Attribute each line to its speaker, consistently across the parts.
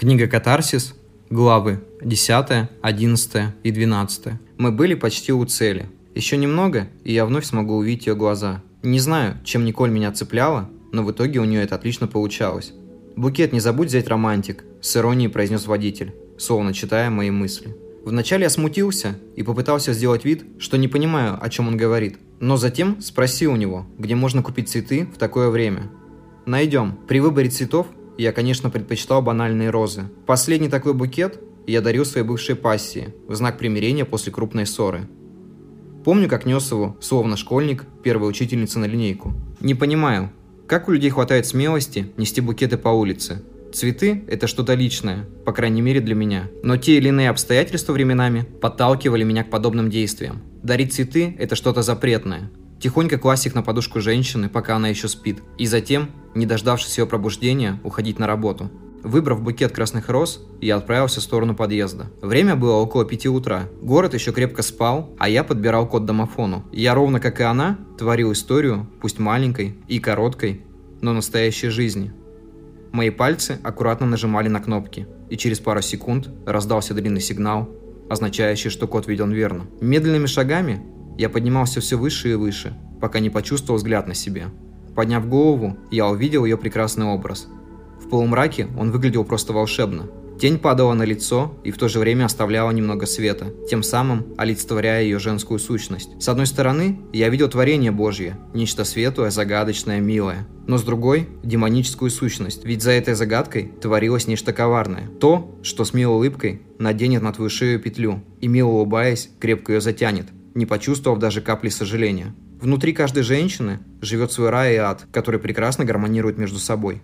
Speaker 1: Книга «Катарсис», главы 10, 11 и 12. Мы были почти у цели. Еще немного, и я вновь смогу увидеть ее глаза. Не знаю, чем Николь меня цепляла, но в итоге у нее это отлично получалось. «Букет не забудь взять романтик», – с иронией произнес водитель, словно читая мои мысли. Вначале я смутился и попытался сделать вид, что не понимаю, о чем он говорит. Но затем спросил у него, где можно купить цветы в такое время. Найдем. При выборе цветов я, конечно, предпочитал банальные розы. Последний такой букет я дарил своей бывшей пассии в знак примирения после крупной ссоры. Помню, как нес его, словно школьник, первой учительницы на линейку. Не понимаю, как у людей хватает смелости нести букеты по улице? Цветы – это что-то личное, по крайней мере для меня. Но те или иные обстоятельства временами подталкивали меня к подобным действиям. Дарить цветы – это что-то запретное. Тихонько класть на подушку женщины, пока она еще спит. И затем, не дождавшись ее пробуждения, уходить на работу. Выбрав букет красных роз, я отправился в сторону подъезда. Время было около пяти утра. Город еще крепко спал, а я подбирал код домофону. Я ровно как и она творил историю, пусть маленькой и короткой, но настоящей жизни – Мои пальцы аккуратно нажимали на кнопки, и через пару секунд раздался длинный сигнал, означающий, что код введен верно. Медленными шагами я поднимался все выше и выше, пока не почувствовал взгляд на себе. Подняв голову, я увидел ее прекрасный образ. В полумраке он выглядел просто волшебно, Тень падала на лицо и в то же время оставляла немного света, тем самым олицетворяя ее женскую сущность. С одной стороны, я видел творение Божье, нечто светлое, загадочное, милое. Но с другой – демоническую сущность, ведь за этой загадкой творилось нечто коварное. То, что с милой улыбкой наденет на твою шею петлю и, мило улыбаясь, крепко ее затянет, не почувствовав даже капли сожаления. Внутри каждой женщины живет свой рай и ад, который прекрасно гармонирует между собой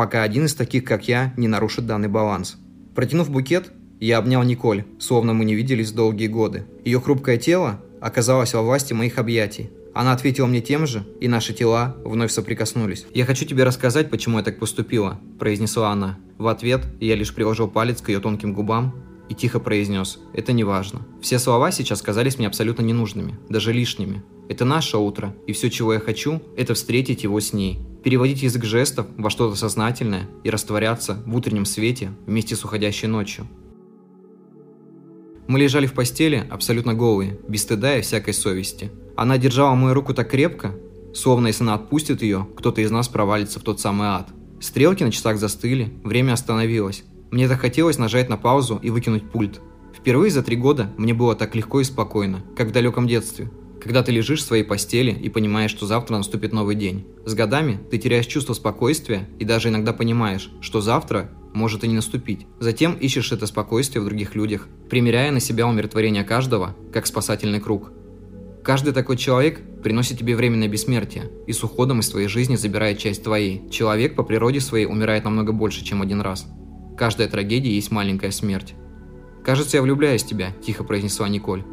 Speaker 1: пока один из таких, как я, не нарушит данный баланс. Протянув букет, я обнял Николь, словно мы не виделись долгие годы. Ее хрупкое тело оказалось во власти моих объятий. Она ответила мне тем же, и наши тела вновь соприкоснулись. «Я хочу тебе рассказать, почему я так поступила», – произнесла она. В ответ я лишь приложил палец к ее тонким губам и тихо произнес «Это не важно». Все слова сейчас казались мне абсолютно ненужными, даже лишними. Это наше утро, и все, чего я хочу, это встретить его с ней, переводить язык жестов во что-то сознательное и растворяться в утреннем свете вместе с уходящей ночью. Мы лежали в постели, абсолютно голые, без стыда и всякой совести. Она держала мою руку так крепко, словно если она отпустит ее, кто-то из нас провалится в тот самый ад. Стрелки на часах застыли, время остановилось. Мне так хотелось нажать на паузу и выкинуть пульт. Впервые за три года мне было так легко и спокойно, как в далеком детстве – когда ты лежишь в своей постели и понимаешь, что завтра наступит новый день. С годами ты теряешь чувство спокойствия и даже иногда понимаешь, что завтра может и не наступить. Затем ищешь это спокойствие в других людях, примеряя на себя умиротворение каждого, как спасательный круг. Каждый такой человек приносит тебе временное бессмертие и с уходом из твоей жизни забирает часть твоей. Человек по природе своей умирает намного больше, чем один раз. Каждая трагедия есть маленькая смерть. «Кажется, я влюбляюсь в тебя», – тихо произнесла Николь.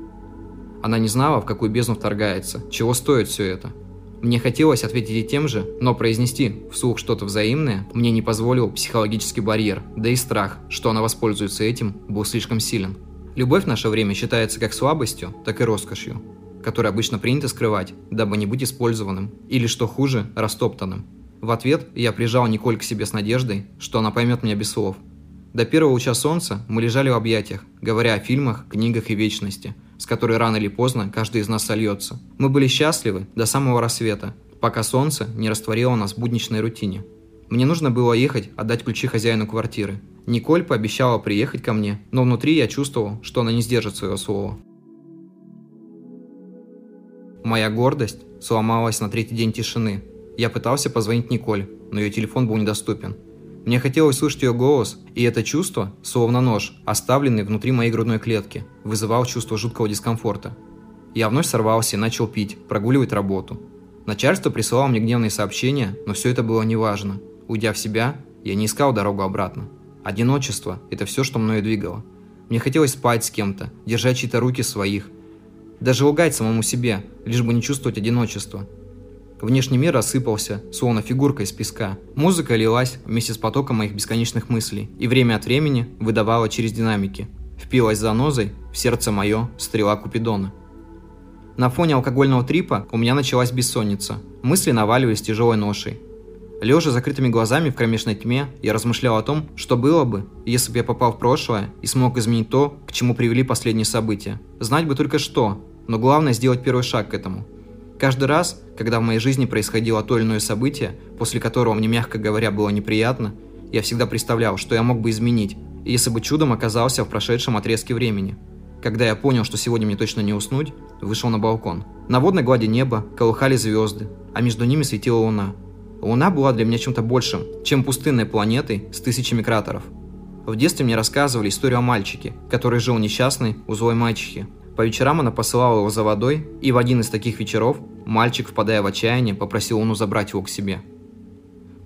Speaker 1: Она не знала, в какую бездну вторгается, чего стоит все это. Мне хотелось ответить ей тем же, но произнести вслух что-то взаимное мне не позволил психологический барьер, да и страх, что она воспользуется этим, был слишком силен. Любовь в наше время считается как слабостью, так и роскошью, которую обычно принято скрывать, дабы не быть использованным, или, что хуже, растоптанным. В ответ я прижал Николь к себе с надеждой, что она поймет меня без слов. До первого луча солнца мы лежали в объятиях, говоря о фильмах, книгах и вечности – с которой рано или поздно каждый из нас сольется. Мы были счастливы до самого рассвета, пока солнце не растворило нас в будничной рутине. Мне нужно было ехать, отдать ключи хозяину квартиры. Николь пообещала приехать ко мне, но внутри я чувствовал, что она не сдержит своего слова. Моя гордость сломалась на третий день тишины. Я пытался позвонить Николь, но ее телефон был недоступен – мне хотелось слышать ее голос, и это чувство, словно нож, оставленный внутри моей грудной клетки, вызывало чувство жуткого дискомфорта. Я вновь сорвался и начал пить, прогуливать работу. Начальство присылало мне гневные сообщения, но все это было неважно. Уйдя в себя, я не искал дорогу обратно. Одиночество – это все, что мною двигало. Мне хотелось спать с кем-то, держать чьи-то руки своих. Даже лгать самому себе, лишь бы не чувствовать одиночество – Внешний мир рассыпался, словно фигурка из песка. Музыка лилась вместе с потоком моих бесконечных мыслей и время от времени выдавала через динамики. Впилась занозой в сердце мое стрела Купидона. На фоне алкогольного трипа у меня началась бессонница. Мысли наваливались тяжелой ношей. Лежа закрытыми глазами в кромешной тьме, я размышлял о том, что было бы, если бы я попал в прошлое и смог изменить то, к чему привели последние события. Знать бы только что, но главное сделать первый шаг к этому. Каждый раз, когда в моей жизни происходило то или иное событие, после которого мне, мягко говоря, было неприятно, я всегда представлял, что я мог бы изменить, если бы чудом оказался в прошедшем отрезке времени. Когда я понял, что сегодня мне точно не уснуть, вышел на балкон. На водной глади неба колыхали звезды, а между ними светила луна – Луна была для меня чем-то большим, чем пустынной планетой с тысячами кратеров. В детстве мне рассказывали историю о мальчике, который жил несчастный у злой мачехи. По вечерам она посылала его за водой, и в один из таких вечеров мальчик, впадая в отчаяние, попросил Луну забрать его к себе.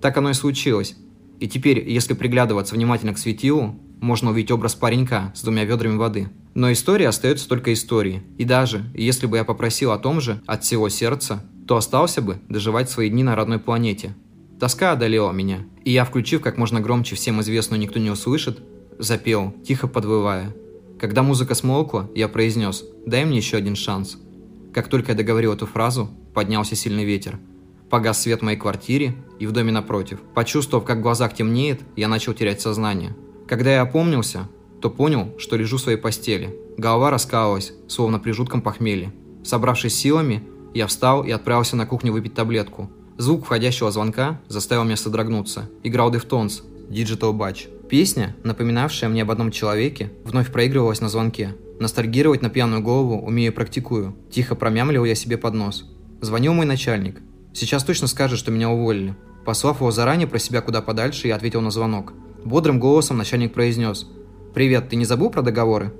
Speaker 1: Так оно и случилось. И теперь, если приглядываться внимательно к светилу, можно увидеть образ паренька с двумя ведрами воды. Но история остается только историей. И даже, если бы я попросил о том же от всего сердца, то остался бы доживать свои дни на родной планете. Тоска одолела меня, и я, включив как можно громче всем известную «Никто не услышит», запел, тихо подвывая. Когда музыка смолкла, я произнес «Дай мне еще один шанс». Как только я договорил эту фразу, поднялся сильный ветер. Погас свет в моей квартире и в доме напротив. Почувствовав, как в глазах темнеет, я начал терять сознание. Когда я опомнился, то понял, что лежу в своей постели. Голова раскалывалась, словно при жутком похмелье. Собравшись силами, я встал и отправился на кухню выпить таблетку. Звук входящего звонка заставил меня содрогнуться. Играл Deftones, Digital Batch. Песня, напоминавшая мне об одном человеке, вновь проигрывалась на звонке. Ностальгировать на пьяную голову умею и практикую. Тихо промямлил я себе под нос. Звонил мой начальник. Сейчас точно скажет, что меня уволили. Послав его заранее про себя куда подальше, я ответил на звонок. Бодрым голосом начальник произнес. «Привет, ты не забыл про договоры?»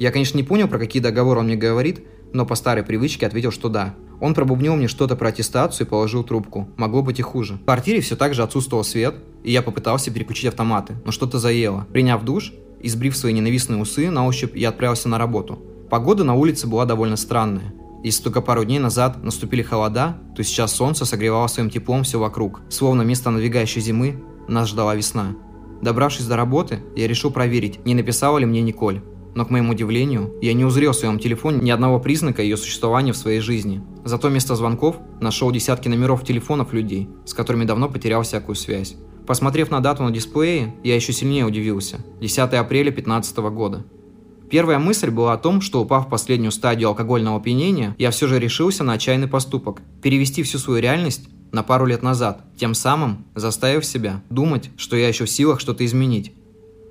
Speaker 1: Я, конечно, не понял, про какие договоры он мне говорит, но по старой привычке ответил, что да. Он пробубнил мне что-то про аттестацию и положил трубку. Могло быть и хуже. В квартире все так же отсутствовал свет, и я попытался переключить автоматы, но что-то заело. Приняв душ и сбрив свои ненавистные усы на ощупь, я отправился на работу. Погода на улице была довольно странная. Если только пару дней назад наступили холода, то сейчас солнце согревало своим теплом все вокруг, словно вместо надвигающей зимы нас ждала весна. Добравшись до работы, я решил проверить, не написала ли мне Николь но, к моему удивлению, я не узрел в своем телефоне ни одного признака ее существования в своей жизни. Зато вместо звонков нашел десятки номеров телефонов людей, с которыми давно потерял всякую связь. Посмотрев на дату на дисплее, я еще сильнее удивился. 10 апреля 2015 года. Первая мысль была о том, что упав в последнюю стадию алкогольного опьянения, я все же решился на отчаянный поступок – перевести всю свою реальность на пару лет назад, тем самым заставив себя думать, что я еще в силах что-то изменить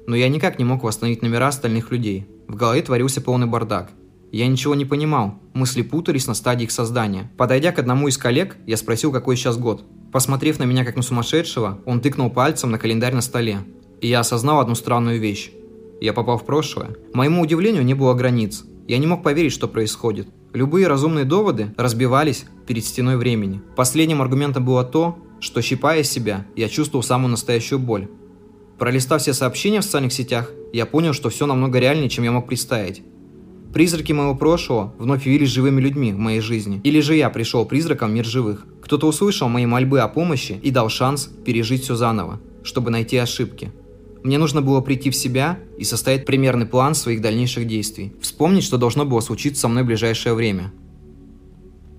Speaker 1: но я никак не мог восстановить номера остальных людей. В голове творился полный бардак. Я ничего не понимал, мысли путались на стадии их создания. Подойдя к одному из коллег, я спросил, какой сейчас год. Посмотрев на меня как на сумасшедшего, он тыкнул пальцем на календарь на столе. И я осознал одну странную вещь. Я попал в прошлое. Моему удивлению не было границ. Я не мог поверить, что происходит. Любые разумные доводы разбивались перед стеной времени. Последним аргументом было то, что, щипая себя, я чувствовал самую настоящую боль. Пролистав все сообщения в социальных сетях, я понял, что все намного реальнее, чем я мог представить. Призраки моего прошлого вновь явились живыми людьми в моей жизни. Или же я пришел призраком в мир живых. Кто-то услышал мои мольбы о помощи и дал шанс пережить все заново, чтобы найти ошибки. Мне нужно было прийти в себя и составить примерный план своих дальнейших действий. Вспомнить, что должно было случиться со мной в ближайшее время.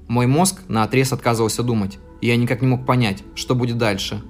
Speaker 1: Мой мозг на отрез отказывался думать, и я никак не мог понять, что будет дальше.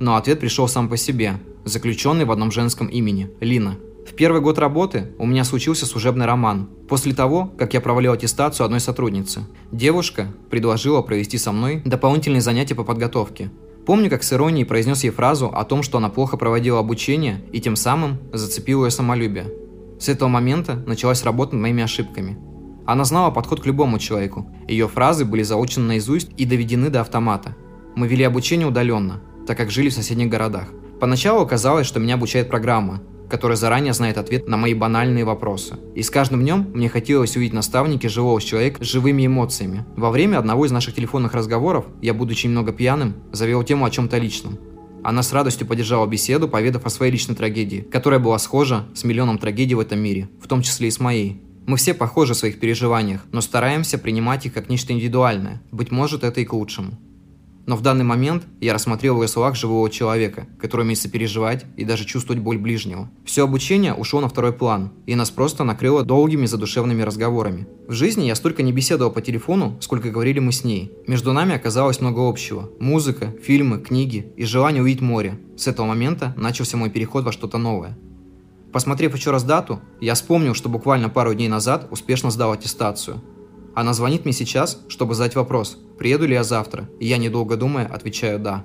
Speaker 1: Но ответ пришел сам по себе – заключенный в одном женском имени – Лина. В первый год работы у меня случился служебный роман. После того, как я провалил аттестацию одной сотрудницы, девушка предложила провести со мной дополнительные занятия по подготовке. Помню, как с иронией произнес ей фразу о том, что она плохо проводила обучение и тем самым зацепила ее самолюбие. С этого момента началась работа над моими ошибками. Она знала подход к любому человеку. Ее фразы были заучены наизусть и доведены до автомата. Мы вели обучение удаленно, так как жили в соседних городах. Поначалу казалось, что меня обучает программа, которая заранее знает ответ на мои банальные вопросы. И с каждым днем мне хотелось увидеть наставники живого человека с живыми эмоциями. Во время одного из наших телефонных разговоров я, будучи немного пьяным, завел тему о чем-то личном. Она с радостью поддержала беседу, поведав о своей личной трагедии, которая была схожа с миллионом трагедий в этом мире, в том числе и с моей. Мы все похожи в своих переживаниях, но стараемся принимать их как нечто индивидуальное. Быть может, это и к лучшему. Но в данный момент я рассмотрел в словах живого человека, который умеет сопереживать и даже чувствовать боль ближнего. Все обучение ушло на второй план, и нас просто накрыло долгими задушевными разговорами. В жизни я столько не беседовал по телефону, сколько говорили мы с ней. Между нами оказалось много общего. Музыка, фильмы, книги и желание увидеть море. С этого момента начался мой переход во что-то новое. Посмотрев еще раз дату, я вспомнил, что буквально пару дней назад успешно сдал аттестацию – она звонит мне сейчас, чтобы задать вопрос, приеду ли я завтра, и я, недолго думая, отвечаю «да».